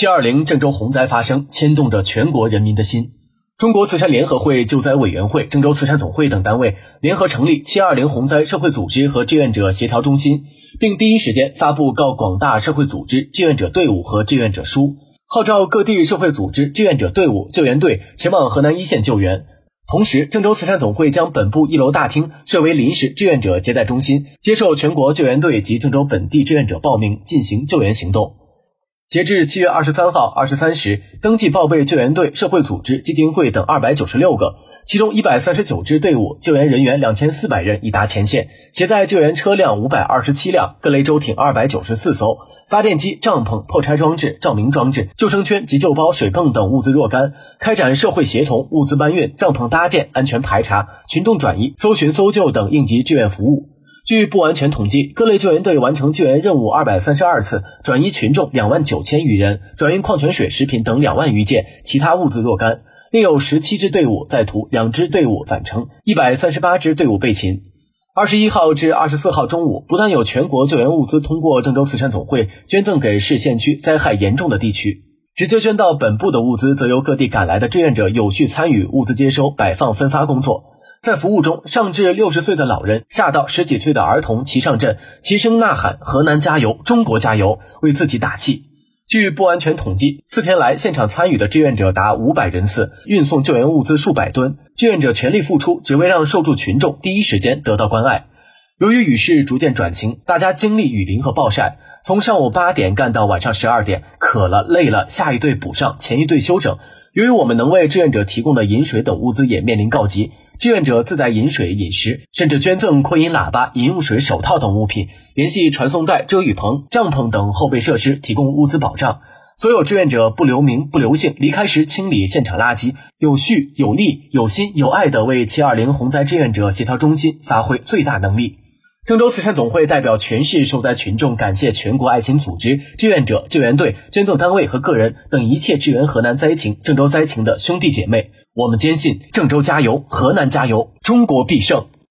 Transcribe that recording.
七二零郑州洪灾发生，牵动着全国人民的心。中国慈善联合会救灾委员会、郑州慈善总会等单位联合成立七二零洪灾社会组织和志愿者协调中心，并第一时间发布告广大社会组织、志愿者队伍和志愿者书，号召各地社会组织、志愿者队伍、救援队前往河南一线救援。同时，郑州慈善总会将本部一楼大厅设为临时志愿者接待中心，接受全国救援队及郑州本地志愿者报名进行救援行动。截至七月二十三号二十三时，登记报备救援队、社会组织、基金会等二百九十六个，其中一百三十九支队伍救援人员两千四百人已达前线，携带救援车辆五百二十七辆，各类舟艇二百九十四艘，发电机、帐篷、破拆装置、照明装置、救生圈、急救包、水泵等物资若干，开展社会协同、物资搬运、帐篷搭建、安全排查、群众转移、搜寻搜救等应急志愿服务。据不完全统计，各类救援队完成救援任务二百三十二次，转移群众两万九千余人，转运矿泉水、食品等两万余件，其他物资若干。另有十七支队伍在途，两支队伍返程，一百三十八支队伍备勤。二十一号至二十四号中午，不但有全国救援物资通过郑州慈善总会捐赠给市县区灾害严重的地区，直接捐到本部的物资，则由各地赶来的志愿者有序参与物资接收、摆放、分发工作。在服务中，上至六十岁的老人，下到十几岁的儿童，齐上阵，齐声呐喊“河南加油，中国加油”，为自己打气。据不完全统计，四天来现场参与的志愿者达五百人次，运送救援物资数百吨，志愿者全力付出，只为让受助群众第一时间得到关爱。由于雨势逐渐转晴，大家经历雨淋和暴晒，从上午八点干到晚上十二点，渴了累了，下一队补上，前一队休整。由于我们能为志愿者提供的饮水等物资也面临告急，志愿者自带饮水、饮食，甚至捐赠扩音喇叭、饮用水、手套等物品，联系传送带、遮雨棚、帐篷等后备设施，提供物资保障。所有志愿者不留名、不留姓，离开时清理现场垃圾，有序、有力、有心、有爱地为七二零洪灾志愿者协调中心发挥最大能力。郑州慈善总会代表全市受灾群众，感谢全国爱心组织、志愿者、救援队、捐赠单位和个人等一切支援河南灾情、郑州灾情的兄弟姐妹。我们坚信，郑州加油，河南加油，中国必胜。